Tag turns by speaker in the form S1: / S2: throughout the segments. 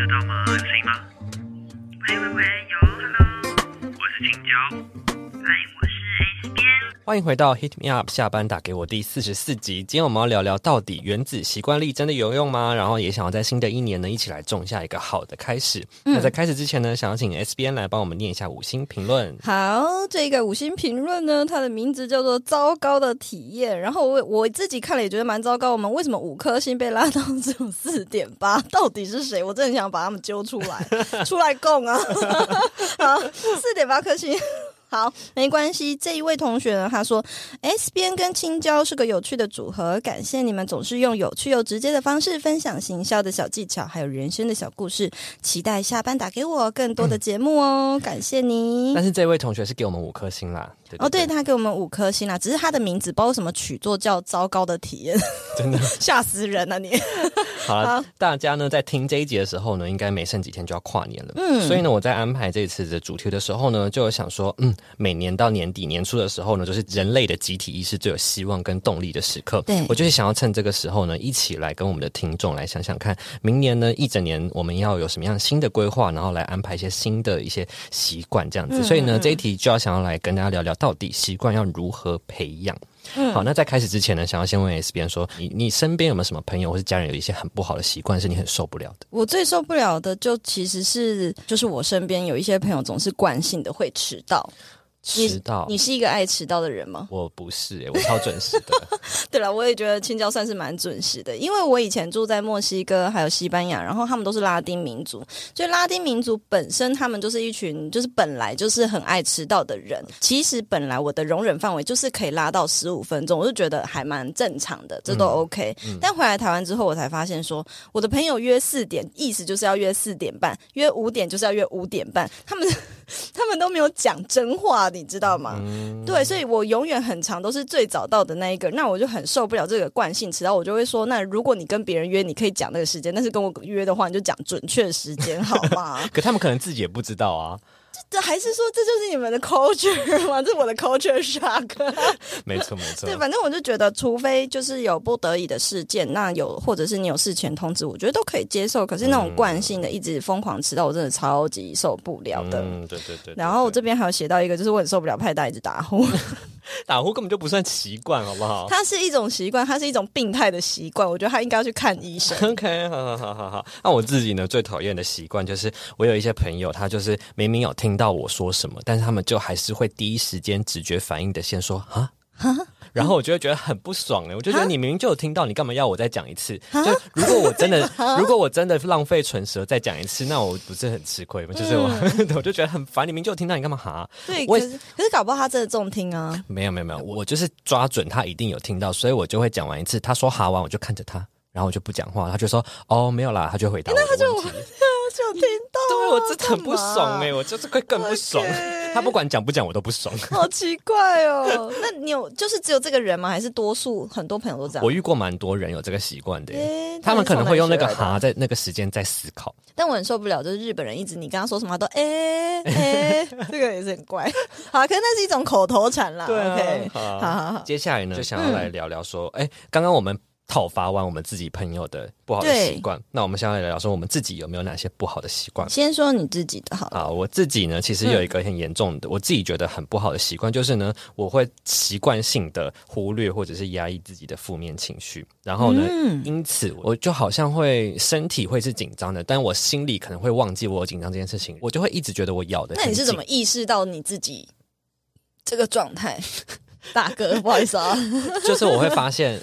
S1: 得到吗？有声音吗？喂喂喂，
S2: 欢迎回到 Hit Me Up 下班打给我第四十四集。今天我们要聊聊到底原子习惯力真的有用吗？然后也想要在新的一年呢，一起来种下一个好的开始。那在开始之前呢，想要请 S B N 来帮我们念一下五星评论。
S3: 好，这个五星评论呢，它的名字叫做“糟糕的体验”。然后我我自己看了也觉得蛮糟糕。我们为什么五颗星被拉到只有四点八？到底是谁？我真的很想把他们揪出来，出来供啊！好，四点八颗星。好，没关系。这一位同学呢，他说：“S 边跟青椒是个有趣的组合，感谢你们总是用有趣又直接的方式分享行销的小技巧，还有人生的小故事。期待下班打给我更多的节目哦，感谢你。
S2: 但是这位同学是给我们五颗星啦。
S3: 哦，对他给我们五颗星啦，只是他的名字包括什么曲作叫糟糕的体验，
S2: 真的
S3: 吓死人了你。
S2: 好了，大家呢在听这一集的时候呢，应该没剩几天就要跨年了。嗯，所以呢，我在安排这次的主题的时候呢，就有想说，嗯。每年到年底年初的时候呢，就是人类的集体意识最有希望跟动力的时刻。
S3: 对
S2: 我就是想要趁这个时候呢，一起来跟我们的听众来想想看，明年呢一整年我们要有什么样新的规划，然后来安排一些新的一些习惯这样子。所以呢，这一题就要想要来跟大家聊聊，到底习惯要如何培养。好，那在开始之前呢，想要先问 S 边说，你你身边有没有什么朋友或是家人有一些很不好的习惯，是你很受不了的？
S3: 我最受不了的就其实是，就是我身边有一些朋友总是惯性的会迟到。
S2: 迟到，
S3: 你是一个爱迟到的人吗？
S2: 我不是，我超准时的。
S3: 对了，我也觉得青椒算是蛮准时的，因为我以前住在墨西哥还有西班牙，然后他们都是拉丁民族，所以拉丁民族本身他们就是一群就是本来就是很爱迟到的人。其实本来我的容忍范围就是可以拉到十五分钟，我就觉得还蛮正常的，这都 OK。但回来台湾之后，我才发现说，我的朋友约四点，意思就是要约四点半；约五点就是要约五点半，他们 他们都没有讲真话。你知道吗？对，所以我永远很长都是最早到的那一个，那我就很受不了这个惯性迟到，我就会说，那如果你跟别人约，你可以讲那个时间，但是跟我约的话，你就讲准确时间好吗？
S2: 可他们可能自己也不知道啊。
S3: 这还是说这就是你们的 culture 吗？这是我的 culture shock。
S2: 没错没错。
S3: 对，反正我就觉得，除非就是有不得已的事件，那有或者是你有事前通知，我觉得都可以接受。可是那种惯性的一直疯狂迟到，我真的超级受不了的。
S2: 嗯，对对对。
S3: 然后我这边还有写到一个，就是我很受不了派大一直打呼。
S2: 打呼根本就不算习惯，好不好？
S3: 它是一种习惯，它是一种病态的习惯。我觉得他应该要去看医生。
S2: OK，好好好好好。那我自己呢，最讨厌的习惯就是，我有一些朋友，他就是明明有听到我说什么，但是他们就还是会第一时间直觉反应的先说啊。然后我就会觉得很不爽呢，我就觉得你明明就有听到，你干嘛要我再讲一次？就如果我真的，如果我真的浪费唇舌再讲一次，那我不是很吃亏吗？就是我，我就觉得很烦。你明明就有听到，你干嘛哈？
S3: 对，可是可是搞不好他真的中听啊。
S2: 没有没有没有，我就是抓准他一定有听到，所以我就会讲完一次。他说哈完，我就看着他，然后我就不讲话。他就说哦没有啦，他就回答我的问 题。
S3: 就听到，
S2: 对我真的很不爽哎，我就是会更不爽。他不管讲不讲，我都不爽。
S3: 好奇怪哦，那你有就是只有这个人吗？还是多数很多朋友都这样？
S2: 我遇过蛮多人有这个习惯的，他们可能会用那个哈在那个时间在思考。
S3: 但我很受不了，就是日本人一直你跟他说什么都哎哎，这个也是很怪。好，可能那是一种口头禅啦。
S2: 对，好好好。接下来呢，就想要来聊聊说，哎，刚刚我们。讨伐完我们自己朋友的不好的习惯，那我们现在来聊说我们自己有没有哪些不好的习惯？
S3: 先说你自己的好
S2: 啊，我自己呢，其实有一个很严重的，我自己觉得很不好的习惯，就是呢，我会习惯性的忽略或者是压抑自己的负面情绪，然后呢，因此我就好像会身体会是紧张的，但我心里可能会忘记我有紧张这件事情，我就会一直觉得我咬的。
S3: 那你是怎么意识到你自己这个状态？大哥，不好意思啊，
S2: 就是我会发现。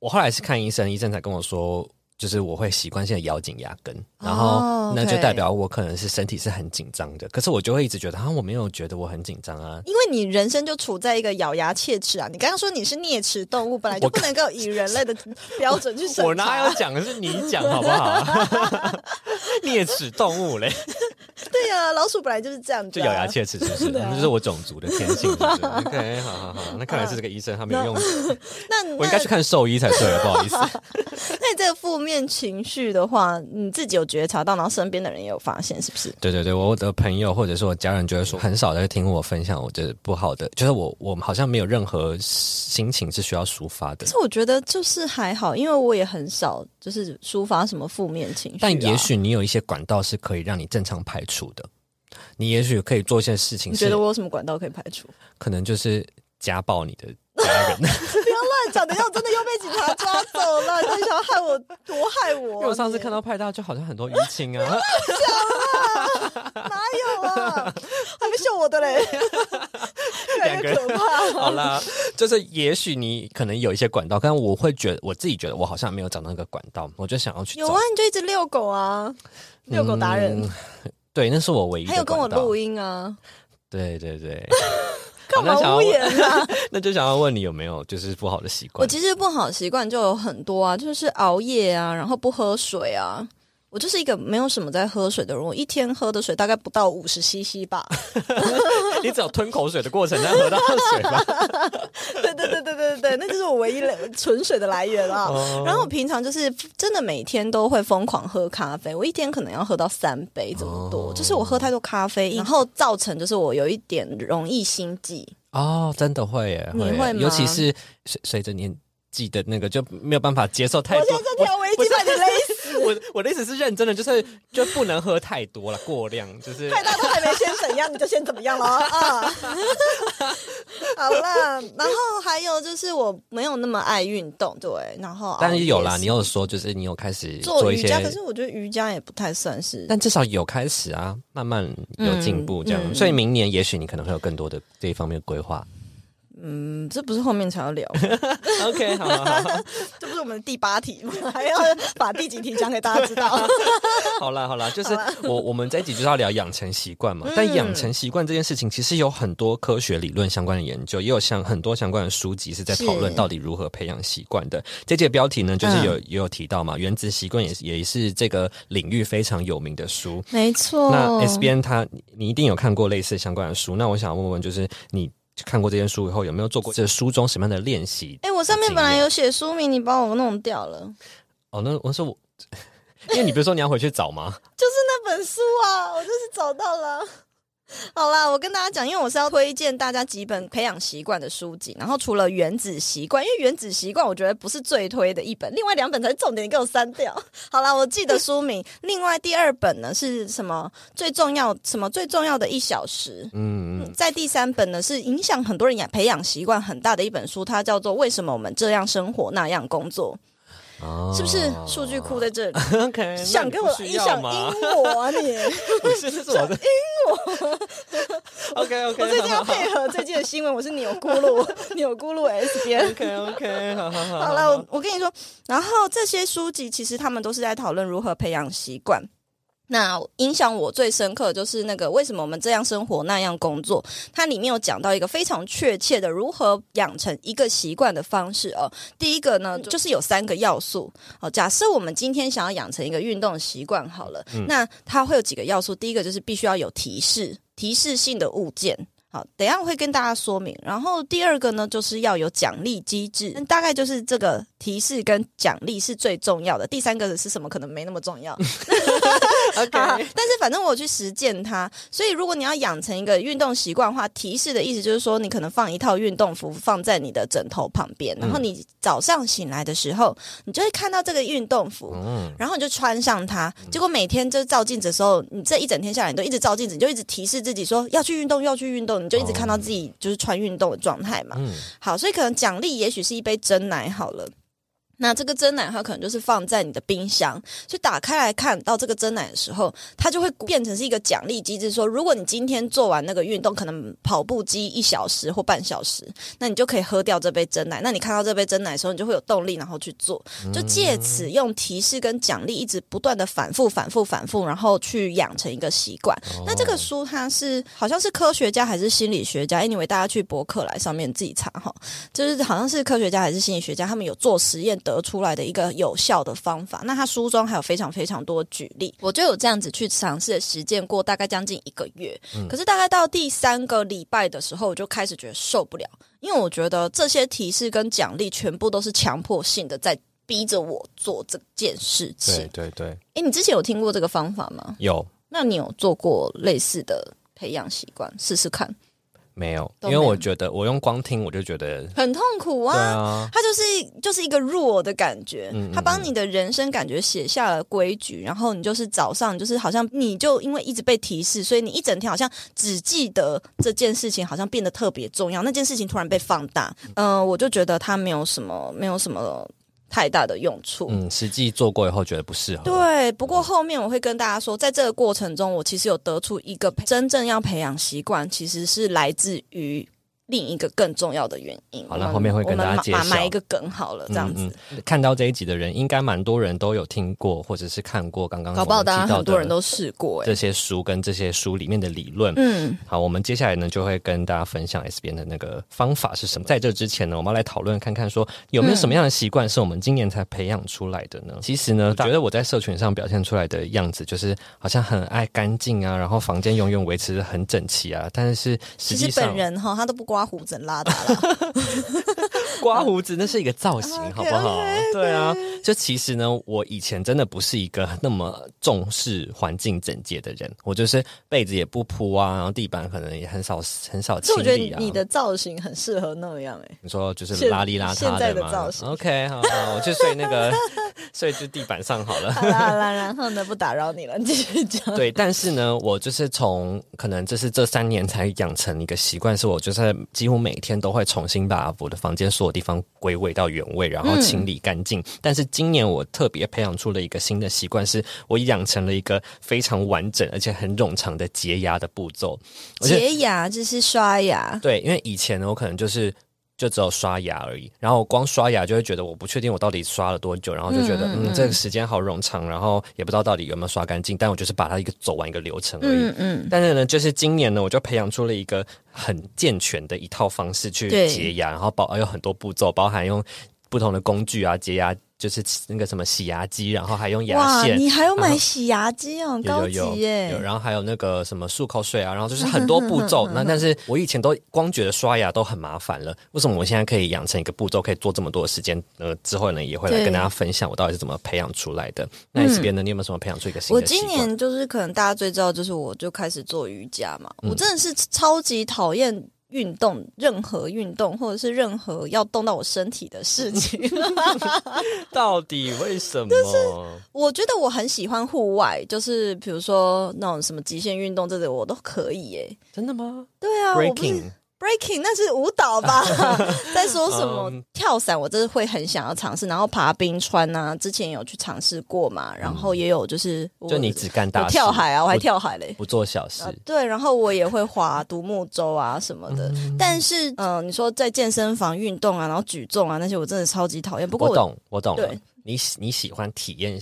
S2: 我后来是看医生，医生才跟我说，就是我会习惯性的咬紧牙根，然后那就代表我可能是身体是很紧张的。可是我就会一直觉得，啊，我没有觉得我很紧张啊，
S3: 因为你人生就处在一个咬牙切齿啊。你刚刚说你是啮齿动物，本来就不能够以人类的标准去审查。
S2: 我哪有讲的是你讲好不好？啮齿动物嘞。
S3: 对呀，老鼠本来就是这样，
S2: 就咬牙切齿，是不是？那就是我种族的天性。OK，好好好，那看来是这个医生他没有用。
S3: 那
S2: 我应该去看兽医才对，不好意思。
S3: 那你这个负面情绪的话，你自己有觉察到，然后身边的人也有发现，是不是？
S2: 对对对，我的朋友或者是我家人就会说，很少在听我分享我觉得不好的，就是我我们好像没有任何心情是需要抒发的
S3: 可。是我觉得就是还好，因为我也很少就是抒发什么负面情绪、啊。
S2: 但也许你有一些管道是可以让你正常排除的，你也许可以做一些事情
S3: 你觉得，我有什么管道可以排除？
S2: 可能就是家暴你的家人。
S3: 不要乱讲，等一下我真的又被警察抓走了，你想要害我多害我？
S2: 因为我上次看到派大就好像很多淤青啊，
S3: 哪有啊？还没秀我的嘞，越来越可怕。
S2: 好啦，就是也许你可能有一些管道，但我会觉得我自己觉得我好像没有找到那个管道，我就想要去
S3: 有啊，你就一直遛狗啊，遛狗达人，
S2: 嗯对，那是我唯一的
S3: 还有跟我录，音啊，
S2: 对对对，
S3: 干嘛
S2: 好那想要
S3: 无言啊？
S2: 那就想要问你有没有就是不好的习惯我？
S3: 其实不好习惯就有很多啊，就是熬夜啊，然后不喝水啊。我就是一个没有什么在喝水的人，我一天喝的水大概不到五十 CC 吧。
S2: 你只有吞口水的过程才喝到水吧？
S3: 对对对对对对对，那就是我唯一的纯水的来源啊。
S2: 哦
S3: 然后我平常就是真的每天都会疯狂喝咖啡，我一天可能要喝到三杯这么多，
S2: 哦
S3: 就是我喝太多咖啡因，然后造成就是我有一点容易心悸。
S2: 哦，真的会耶，耶
S3: 你会吗
S2: 尤其是随随着年纪的那个就没有办法接受太多。
S3: 我这条围巾把你勒死，
S2: 我我的意思是认真的，就是就不能喝太多了，过量就是。
S3: 太大都还没先怎样，你就先怎么样了啊！好了，然后还有就是我没有那么爱运动，对，然后
S2: 但是有啦，你有说就是你有开始一些，
S3: 做瑜伽，可是我觉得瑜伽也不太算是。
S2: 但至少有开始啊，慢慢有进步这样，
S3: 嗯嗯
S2: 所以明年也许你可能会有更多的这一方面的规划。
S3: 嗯，这不是后面才要聊，
S2: OK，好好好，
S3: 这不是我们的第八题吗？还要把第几题讲给大家知道？
S2: 好啦好啦，就是我我们这一集就是要聊养成习惯嘛，但养成习惯这件事情其实有很多科学理论相关的研究，也有像很多相关的书籍是在讨论到底如何培养习惯的。这节标题呢，就是有、也有提到嘛，原子习惯也是也是这个领域非常有名的书。
S3: 没错
S2: 那 S B N 他你你一定有看过类似相关的书，那我想问问，就是你看过这些书以后，有没有做过这书中什么样的练习？
S3: 哎、我上面本来有写书名，你帮我弄掉了，
S2: 哦，那我说我，因为你不是说你要回去找吗？
S3: 就是那本书啊，我就是找到了。好啦，我跟大家讲，因为我是要推荐大家几本培养习惯的书籍，然后除了《原子习惯》，因为《原子习惯》我觉得不是最推的一本，另外两本才是重点，你给我删掉。好啦，我记得书名。另外第二本呢是什么？最重要什么？最重要的一小时。
S2: 嗯嗯，
S3: 在第三本呢，是影响很多人养培养习惯很大的一本书，它叫做《为什么我们这样生活那样工作》，
S2: 哦
S3: 是不是？数据库在这里，
S2: OK，
S3: 想跟我你想
S2: 吗？
S3: 阴我啊你？
S2: 不是，这是我的阴我。OK OK，我
S3: 最近要配合最近的新闻，我是钮咕噜钮咕噜 S 边。
S2: OK OK，好好好。
S3: 好了，我我跟你说，然后这些书籍其实他们都是在讨论如何培养习惯。那影响我最深刻的就是那个为什么我们这样生活那样工作，它里面有讲到一个非常确切的如何养成一个习惯的方式哦。第一个呢，就是有三个要素哦。假设我们今天想要养成一个运动习惯好了，那它会有几个要素。第一个就是必须要有提示，提示性的物件。好，等一下我会跟大家说明。然后第二个呢，就是要有奖励机制，大概就是这个提示跟奖励是最重要的。第三个是什么？可能没那么重要。
S2: OK，
S3: 但是反正我去实践它，所以如果你要养成一个运动习惯的话，提示的意思就是说，你可能放一套运动服放在你的枕头旁边，然后你早上醒来的时候，你就会看到这个运动服，
S2: 嗯，
S3: 然后你就穿上它，结果每天就照镜子的时候，你这一整天下来，你都一直照镜子，你就一直提示自己说要去运动，要去运动，你就一直看到自己就是穿运动的状态嘛。
S2: 嗯
S3: 好，所以可能奖励也许是一杯真奶好了。那这个真奶它可能就是放在你的冰箱，所以打开来看到这个真奶的时候，它就会变成是一个奖励机制，说如果你今天做完那个运动，可能跑步机一小时或半小时，那你就可以喝掉这杯真奶。那你看到这杯真奶的时候，你就会有动力，然后去做，就借此用提示跟奖励一直不断的反复、反复、反复，然后去养成一个习惯。那这个书它是好像是科学家还是心理学家？anyway，大家去博客来上面自己查哈，就是好像是科学家还是心理学家，他们有做实验得出来的一个有效的方法。那他书中还有非常非常多举例，我就有这样子去尝试实践过，大概将近一个月。可是大概到第三个礼拜的时候，我就开始觉得受不了，因为我觉得这些提示跟奖励全部都是强迫性的在。逼着我做这件事情
S2: 对。对对，
S3: 哎，你之前有听过这个方法吗？
S2: 有
S3: 那你有做过类似的培养习惯，试试看？
S2: 没有？因为我觉得我用光听我就觉得，
S3: 很痛苦
S2: 对
S3: 啊！
S2: 啊，
S3: 它就是就是一个弱的感觉
S2: 嗯嗯，
S3: 它帮你的人生感觉写下了规矩，然后你就是早上就是好像你就因为一直被提示，所以你一整天好像只记得这件事情，好像变得特别重要，那件事情突然被放大，嗯、我就觉得它没有什么没有什么太大的用处。
S2: 嗯，实际做过以后觉得不适合。
S3: 对，不过后面我会跟大家说，在这个过程中，我其实有得出一个真正要培养习惯，其实是来自于另一个更重要的原因。
S2: 好了后面会跟大家介绍
S3: 埋埋一个梗好了，这样子。
S2: 嗯嗯看到这一集的人，应该蛮多人都有听过，或者是看过刚刚
S3: 搞不好大家
S2: 我们提到的
S3: 很多人都试过、欸，
S2: 这些书跟这些书里面的理论。
S3: 嗯，
S2: 好，我们接下来呢就会跟大家分享 S 边的那个方法是什么。在这之前呢，我们要来讨论看看说有没有什么样的习惯是我们今年才培养出来的呢？其实呢，我觉得我在社群上表现出来的样子，就是好像很爱干净啊，然后房间永远维持的很整齐啊，但是实
S3: 其实
S2: 际上
S3: 本人哈，他都不刮胡子，很邋遢啦。
S2: 刮胡子那是一个造型，好不好？对啊，就其实呢，我以前真的不是一个那么重视环境整洁的人，我就是被子也不铺啊，然后地板可能也很少很少清理啊。
S3: 得你的造型很适合那样、欸，
S2: 你说就是邋里邋遢嘛
S3: 的造型
S2: OK，好，好我去睡那个 睡就地板上好了。
S3: 好啦好啦，然后呢，不打扰你了，你继续讲。
S2: 对，但是呢，我就是从可能这是这三年才养成一个习惯，是我就是几乎每天都会重新把我的房间所有地方归位到原位，然后清理干净。但是今年我特别培养出了一个新的习惯，是我养成了一个非常完整而且很冗长的洁牙的步骤。
S3: 洁牙就是刷牙，
S2: 对，因为以前呢，我可能就是就只有刷牙而已，然后光刷牙就会觉得我不确定我到底刷了多久，然后就觉得嗯这个时间好冗长，然后也不知道到底有没有刷干净，但我就是把它一个走完一个流程而已。
S3: 嗯嗯，
S2: 但是呢，就是今年呢，我就培养出了一个很健全的一套方式去洁牙，然后包有很多步骤，包含用不同的工具啊，洁牙就是那个什么洗牙机，然后还用牙，线。
S3: 你还有买洗牙机哦，很高级耶
S2: 有，！然后还有那个什么漱口水啊，然后就是很多步骤。那但是我以前都光觉得刷牙都很麻烦了，为什么我现在可以养成一个步骤，可以做这么多的时间？呃，之后呢也会来跟大家分享我到底是怎么培养出来的。那这边呢，你有没有什么培养出一个新
S3: 我
S2: 的我？
S3: 今年就是可能大家最知道，就是我就开始做瑜伽嘛。
S2: 嗯
S3: 我真的是超级讨厌运动，任何运动或者是任何要动到我身体的事情。
S2: 到底为什么？
S3: 我觉得我很喜欢户外，就是比如说那种什么极限运动，这种我都可以耶。
S2: 真的吗
S3: 对啊我不是
S2: ？Breaking。
S3: 那是舞蹈吧？在说什么、
S2: 嗯
S3: 跳伞？我真的会很想要尝试，然后爬冰川啊，之前有去尝试过嘛，然后也有就是
S2: 就你只干大
S3: 我
S2: 事，
S3: 跳海啊，我还跳海嘞。
S2: 不做小事
S3: 啊。，对，然后我也会划独木舟啊什么的，
S2: 嗯
S3: 但是嗯、呃你说在健身房运动啊，然后举重啊那些，我真的超级讨厌。不过
S2: 我懂，我懂
S3: 对。
S2: 你喜你喜欢体验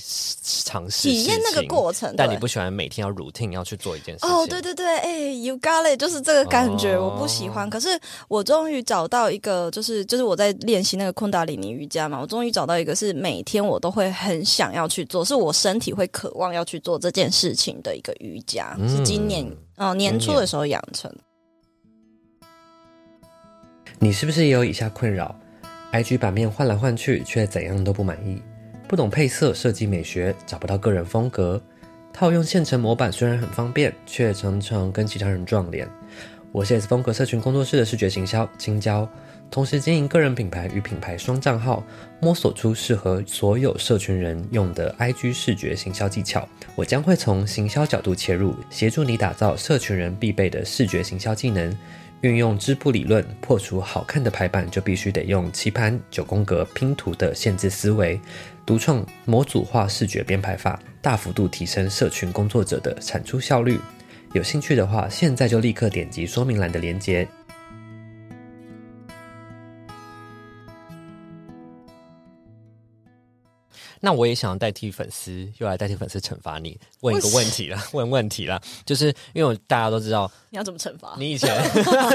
S2: 尝试
S3: 体验那个过程，
S2: 但你不喜欢每天要 routine 要去做一件事情。
S3: 哦，对对对，哎、y o u got it，就是这个感觉，
S2: 哦
S3: 我不喜欢。可是我终于找到一个，就是就是我在练习那个昆达里尼瑜伽嘛，我终于找到一个是每天我都会很想要去做，是我身体会渴望要去做这件事情的一个瑜伽，
S2: 嗯
S3: 是今年哦、呃年初的时候养成。
S4: 你是不是也有以下困扰？IG 版面换来换去，却怎样都不满意，不懂配色、设计美学，找不到个人风格。套用现成模板虽然很方便，却常常跟其他人撞脸。我是 S 风格社群工作室的视觉行销青椒，同时经营个人品牌与品牌双账号，摸索出适合所有社群人用的 IG 视觉行销技巧。我将会从行销角度切入，协助你打造社群人必备的视觉行销技能。运用织布理论，破除好看的排版就必须得用棋盘、九宫格拼图的限制思维，独创模组化视觉编排法，大幅度提升社群工作者的产出效率。有兴趣的话，现在就立刻点击说明栏的链接，
S2: 那我也想代替粉丝，又来代替粉丝惩罚你，问一个问题啦，问问题啦，就是因为我大家都知道，
S3: 你要怎么惩罚？
S2: 你以前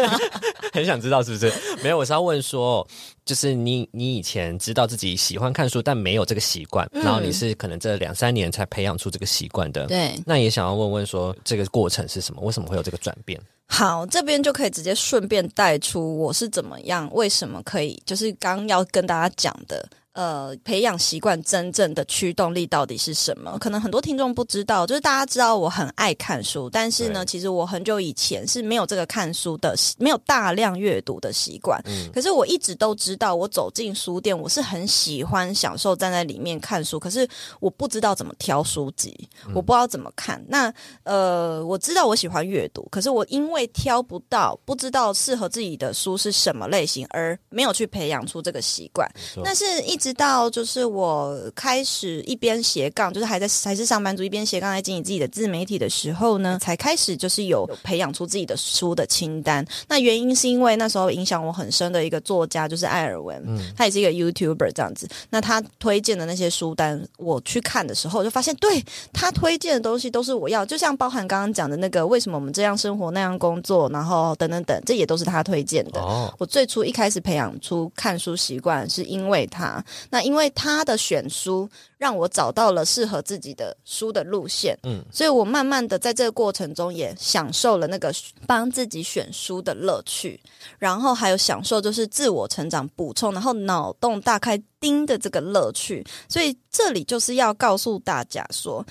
S2: 很想知道是不是？没有，我是要问说，就是你你以前知道自己喜欢看书，但没有这个习惯，
S3: 嗯
S2: 然后你是可能这两三年才培养出这个习惯的。
S3: 对，
S2: 那也想要问问说，这个过程是什么？为什么会有这个转变？
S3: 好，这边就可以直接顺便带出我是怎么样，为什么可以，就是刚要跟大家讲的。呃，培养习惯真正的驱动力到底是什么？可能很多听众不知道，就是大家知道我很爱看书，但是呢，其实我很久以前是没有这个看书的，没有大量阅读的习惯。
S2: 嗯
S3: 可是我一直都知道，我走进书店，我是很喜欢享受站在里面看书，可是我不知道怎么挑书籍，我不知道怎么看。那呃，我知道我喜欢阅读，可是我因为挑不到，不知道适合自己的书是什么类型，而没有去培养出这个习惯。
S2: 错
S3: 那是一直到就是我开始一边斜杠，就是还在还是上班族，一边斜杠在经营自己的自媒体的时候呢，才开始就是有培养出自己的书的清单。那原因是因为那时候影响我很深的一个作家就是艾尔文，他也是一个 YouTuber 这样子。那他推荐的那些书单，我去看的时候，就发现对他推荐的东西都是我要，就像包含刚刚讲的那个为什么我们这样生活那样工作，然后等等等，这也都是他推荐的。
S2: 哦，
S3: 我最初一开始培养出看书习惯，是因为他。那因为他的选书，让我找到了适合自己的书的路线。
S2: 嗯
S3: 嗯，所以我慢慢的在这个过程中，也享受了那个帮自己选书的乐趣，然后还有享受就是自我成长补充，然后脑洞大开盯的这个乐趣。所以这里就是要告诉大家说。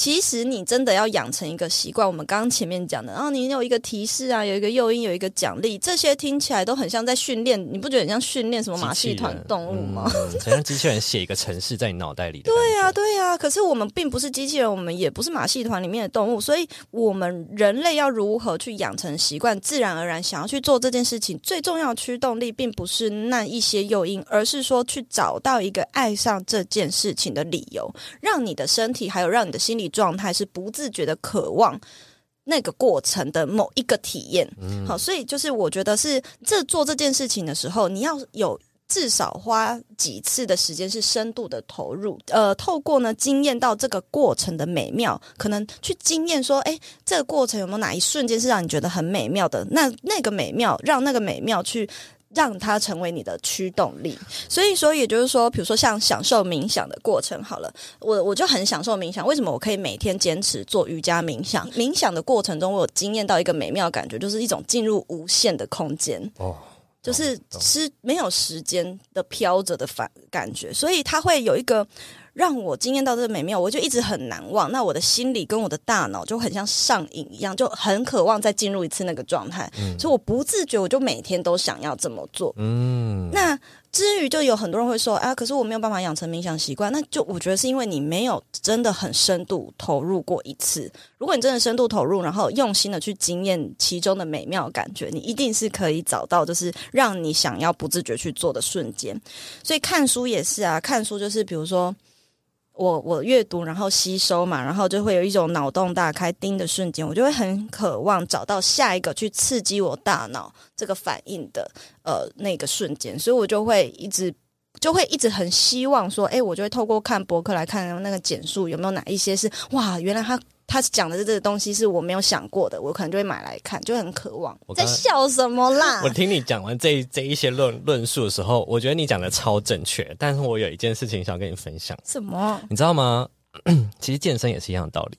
S3: 其实你真的要养成一个习惯，我们刚刚前面讲的，然后你有一个提示啊，有一个诱因，有一个奖励，这些听起来都很像在训练，你不觉得很像训练什么马戏团动物吗？
S2: 嗯，很像机器人写一个程式在你脑袋里的。
S3: 对呀、对呀、可是我们并不是机器人，我们也不是马戏团里面的动物，所以我们人类要如何去养成习惯，自然而然想要去做这件事情，最重要的驱动力并不是那一些诱因，而是说去找到一个爱上这件事情的理由，让你的身体还有让你的心理状态是不自觉的渴望。那个过程的某一个体验，好，所以就是我觉得是这做这件事情的时候，你要有至少花几次的时间是深度的投入，呃，透过呢经验到这个过程的美妙，可能去经验说，哎，这个过程有没有哪一瞬间是让你觉得很美妙的？那那个美妙，让那个美妙去。让它成为你的驱动力，所以说，也就是说，比如说像享受冥想的过程，好了，我我就很享受冥想。为什么我可以每天坚持做瑜伽冥想？冥想的过程中，我有经验到一个美妙感觉，就是一种进入无限的空间。
S2: 哦，
S3: 就是是没有时间的飘着的反感觉，所以它会有一个让我惊艳到这个美妙，我就一直很难忘。那我的心里跟我的大脑就很像上瘾一样，就很渴望再进入一次那个状态，所以我不自觉我就每天都想要这么做。
S2: 嗯，
S3: 那至于就有很多人会说啊，可是我没有办法养成冥想习惯，那就我觉得是因为你没有真的很深度投入过一次。如果你真的深度投入，然后用心的去经验其中的美妙感觉，你一定是可以找到就是让你想要不自觉去做的瞬间。所以看书也是啊，看书就是比如说。我我阅读，然后吸收嘛，然后就会有一种脑洞大开、盯的瞬间，我就会很渴望找到下一个去刺激我大脑这个反应的呃那个瞬间，所以我就会一直就会一直很希望说，哎，我就会透过看博客来看那个简述有没有哪一些是哇，原来他他讲的这个东西是我没有想过的，我可能就会买来看，就很渴望
S2: 我。
S3: 在笑什么啦
S2: 我？听你讲完这这一些论论述的时候，我觉得你讲的超正确，但是我有一件事情想跟你分享，
S3: 什么？
S2: 你知道吗？其实健身也是一样的道理，
S3: 嗯，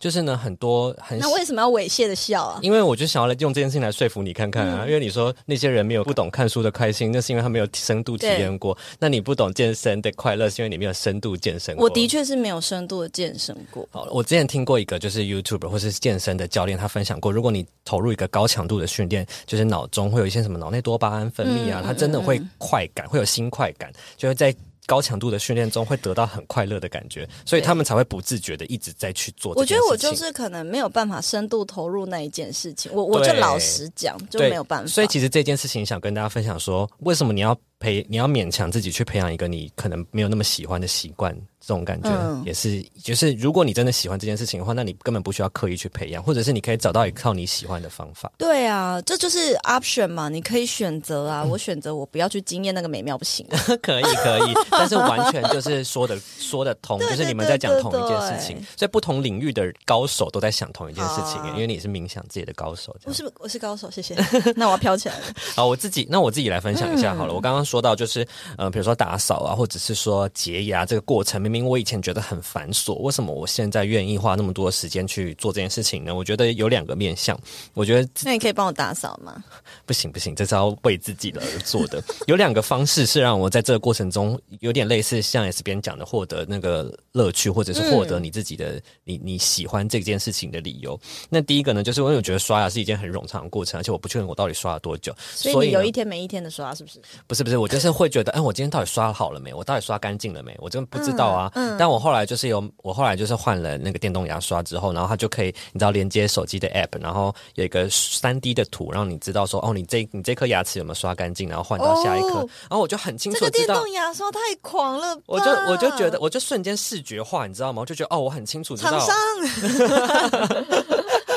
S2: 就是呢，很多很
S3: 那为什么要猥亵的笑啊？
S2: 因为我就想要来用这件事情来说服你看看啊，
S3: 嗯
S2: 因为你说那些人没有不懂看书的开心，那是因为他没有深度体验过；那你不懂健身的快乐，是因为你没有深度健身过。
S3: 我的确是没有深度的健身过。
S2: 好，我之前听过一个就是 YouTuber 或是健身的教练，他分享过，如果你投入一个高强度的训练，就是脑中会有一些什么脑内多巴胺分泌啊，
S3: 嗯
S2: 它真的会
S3: 嗯
S2: 快感，会有新快感，就会在。高强度的训练中会得到很快乐的感觉，所以他们才会不自觉的一直在去做
S3: 我觉得。我就是可能没有办法深度投入那一件事情，我我就老实讲，就没有办法。
S2: 所以其实这件事情想跟大家分享说，为什么你要培，你要勉强自己去培养一个你可能没有那么喜欢的习惯，这种感觉、
S3: 嗯
S2: 也是，就是如果你真的喜欢这件事情的话，那你根本不需要刻意去培养，或者是你可以找到一套你喜欢的方法。
S3: 对啊，这就是 option 嘛，你可以选择啊。
S2: 嗯
S3: 我选择我不要去经验那个美妙，不行。
S2: 可以可以，但是完全就是说的说得通，就是你们在讲同一件事情所以不同领域的高手都在想同一件事情，
S3: 啊
S2: 因为你是冥想自己的高手。
S3: 我是我是高手，谢谢。那我要飘起来了。
S2: 好，我自己那我自己来分享一下好了。
S3: 嗯
S2: 我刚刚说到就是呃，比如说打扫啊，或者是说洁牙这个过程，明明明我以前觉得很繁琐，为什么我现在愿意花那么多时间去做这件事情呢？我觉得有两个面向，我觉得
S3: 那你可以帮我打扫吗？
S2: 不行不行，这是要为自己的而做的。有两个方式是让我在这个过程中有点类似像 S 边讲的，获得那个乐趣，或者是获得你自己的、你你喜欢这件事情的理由。那第一个呢，就是因为我觉得刷牙是一件很冗长的过程，而且我不确定我到底刷了多久，
S3: 所以你有一天没一天的刷，是不是？
S2: 不是不是，我就是会觉得，哎，我今天到底刷好了没？我到底刷干净了没？我真的不知道啊。
S3: 嗯嗯
S2: 但我后来就是有，我后来就是换了那个电动牙刷之后，然后它就可以，你知道连接手机的 app，然后有一个三 D 的图，让你知道说，哦，你这你这颗牙齿有没有刷干净，然后换到下一颗，
S3: 哦
S2: 然后我就很清楚地知道。
S3: 个电动牙刷太狂了吧，
S2: 我就我就觉得，我就瞬间视觉化，你知道吗？我就觉得，哦，我很清楚知道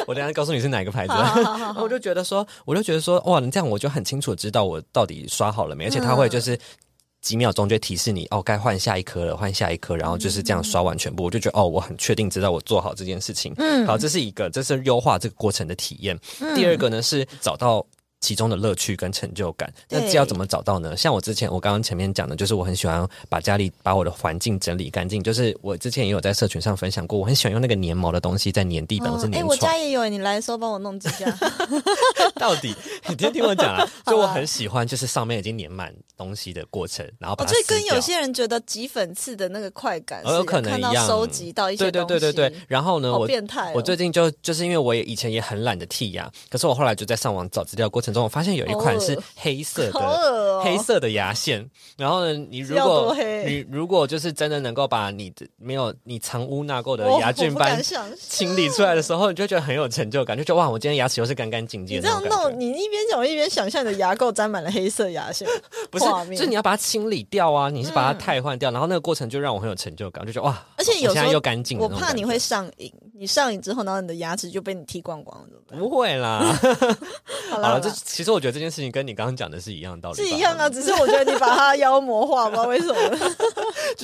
S2: 我等下告诉你是哪个牌子。我就觉得说，我就觉得说，哇，你这样我就很清楚知道我到底刷好了没，而且它会就是。几秒钟就提示你哦，该换下一颗了，换下一颗，然后就是这样刷完全部，我就觉得哦，我很确定知道我做好这件事情。
S3: 嗯
S2: 好，这是一个，这是优化这个过程的体验。第二个呢是找到。其中的乐趣跟成就感，那这要怎么找到呢？像我之前，我刚刚前面讲的，就是我很喜欢把家里把我的环境整理干净。就是我之前也有在社群上分享过，我很喜欢用那个粘毛的东西在粘地板或是
S3: 哎、我
S2: 粘床。
S3: 家也有，你来的时候帮我弄几下。
S2: 到底你先听我讲啊，就我很喜欢，就是上面已经粘满东西的过程，然后把
S3: 这跟有些人觉得挤粉刺的那个快感是
S2: 哦有可能一样
S3: 收集到一些
S2: 对对
S3: 东西，
S2: 对对对。然后呢，
S3: 好
S2: 我
S3: 变态哦
S2: 我最近就就是因为我也以前也很懒得剔牙，可是我后来就在上网找资料过程中，我发现有一款是黑色的。
S3: 哦，
S2: 黑色的牙线，然后呢，你如果你如果就是真的能够把你的没有你藏污纳垢的牙菌斑清理出来的时候，你就觉得很有成就感，就觉得哇，我今天牙齿又是干干净净
S3: 你这样。弄，你一边讲我一边想象你的牙垢沾满了黑色牙线，
S2: 不是就是你要把它清理掉啊，你是把它汰换掉，然后那个过程就让我很有成就感，就觉得哇，
S3: 而且有时候
S2: 我现在又干净了
S3: 我。怕你会上瘾，你上瘾之后，然后你的牙齿就被你剃光光了，怎么办？
S2: 不会啦，
S3: 好
S2: 好了，
S3: 了，
S2: 这其实我觉得这件事情跟你刚刚讲的是一样的道理，
S3: 是一样啊，，只是我觉得你把它妖魔化，不知道为什么。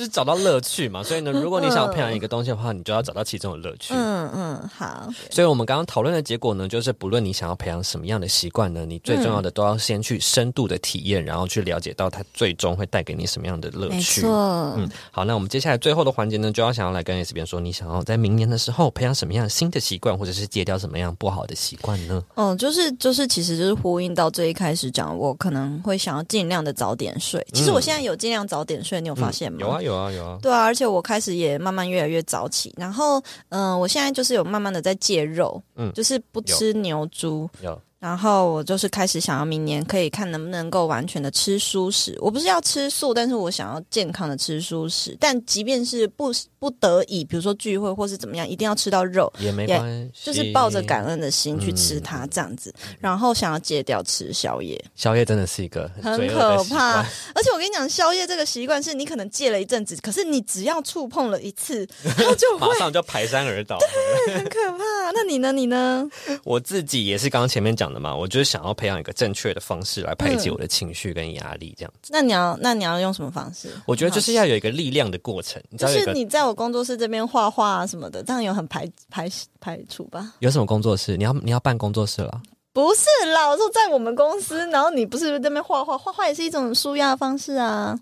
S2: 就是找到乐趣嘛。所以呢，如果你想要培养一个东西的话，你就要找到其中的乐趣。
S3: 嗯嗯，好，
S2: 所以，我们刚刚讨论的结果呢，就是不论你想要培养什么样的习惯呢，你最重要的都要先去深度的体验，然后去了解到它最终会带给你什么样的乐
S3: 没
S2: 趣。
S3: 错，
S2: 嗯，好，那我们接下来最后的环节呢，就要想要来跟 S 边说，你想要在明年的时候培养什么样新的习惯，或者是戒掉什么样不好的习惯呢？
S3: 嗯，就是就是，其实就是呼应到最一开始讲，我可能会想要尽量的早点睡。其实我现在有尽量早点睡，你有发现吗？
S2: 嗯有啊，有啊，有啊。
S3: 对啊，而且我开始也慢慢越来越早起，然后嗯、呃我现在就是有慢慢的在戒肉，
S2: 嗯
S3: 就是不吃牛猪，
S2: 有，
S3: 然后我就是开始想要明年可以看能不能够完全的吃素食。我不是要吃素，但是我想要健康的吃素食。但即便是不不得已，比如说聚会或是怎么样，一定要吃到肉，
S2: 也没关系，
S3: 就是抱着感恩的心去吃
S2: 嗯
S3: 它这样子。然后想要戒掉吃宵夜，
S2: 宵夜真的是一个
S3: 很可怕。而且我跟你讲，宵夜这个习惯是你可能戒了一阵子，可是你只要触碰了一次，它就会
S2: 马上就排山而倒。
S3: 很可怕。那你呢？你呢？
S2: 我自己也是刚刚前面讲的嘛，我就是想要培养一个正确的方式来排解我的情绪跟压力，这样子。
S3: 那你要那你要用什么方式？
S2: 我觉得就是要有一个力量的过程，你知
S3: 就是你在我工作室这边画画啊什么的，这样有很排排排除吧？
S2: 有什么工作室，你要你要办工作室了。
S3: 不是啦，我说在我们公司，然后你不是在那边画画，画画也是一种舒压方式啊。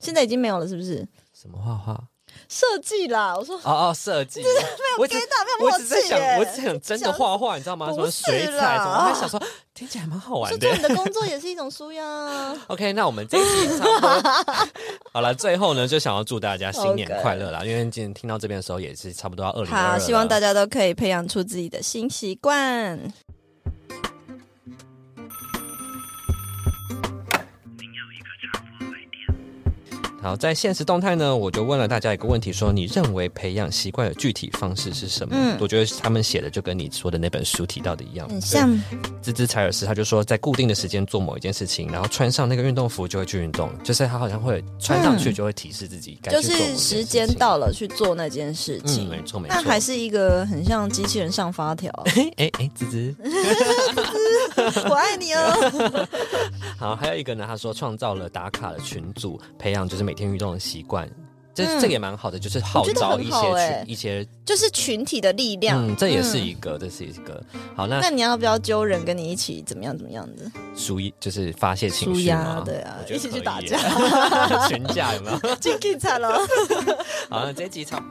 S3: 现在已经没有了，是不是？
S2: 什么画画？
S3: 设计啦，我说
S2: 哦哦，设计。我一直
S3: get 到没有默
S2: 我一直在想，
S3: 耶
S2: 我一直在想真的画画，你知道吗？什么
S3: 不是
S2: 水彩
S3: 啦
S2: 什么，我还想说听起来蛮好
S3: 我
S2: 玩的
S3: 你。的工作也是一种舒压啊。
S2: OK，那我们这一期差不多 好了。最后呢，就想要祝大家新年
S3: OK
S2: 快乐啦！因为今天听到这边的时候，也是差不多要二零二
S3: 好，希望大
S2: 家
S3: 家都可以培养出自己的新习惯。
S2: 好。在现实动态呢，我就问了大家一个问题，说你认为培养习惯的具体方式是什么？
S3: 嗯
S2: 我觉得他们写的就跟你说的那本书提到的一样，
S3: 很像
S2: 对。芝芝柴尔斯他就说，在固定的时间做某一件事情，然后穿上那个运动服就会去运动，就是他好像会穿上去就会提示自己该
S3: 就是时。间到了去做那件事
S2: 嗯，
S3: 情。
S2: 没错没错。
S3: 那还是一个很像机器人上发条，
S2: 哎 哎哎，芝芝。
S3: 我爱你哦。
S2: 好，还有一个呢，他说创造了打卡的群组，培养就是每天运动的习惯。这、
S3: 嗯
S2: 这个也蛮好的，就是号召一些群、
S3: 欸
S2: 一些，
S3: 就是群体的力量。
S2: 嗯，这也是一个，这是一个好。那
S3: 那你要不要揪人跟你一起怎么样怎么样的？
S2: 舒一就是发泄情绪嘛，
S3: 对啊一起去打架
S2: 群架有没有？
S3: 进警察了。
S2: 好，那这一集差。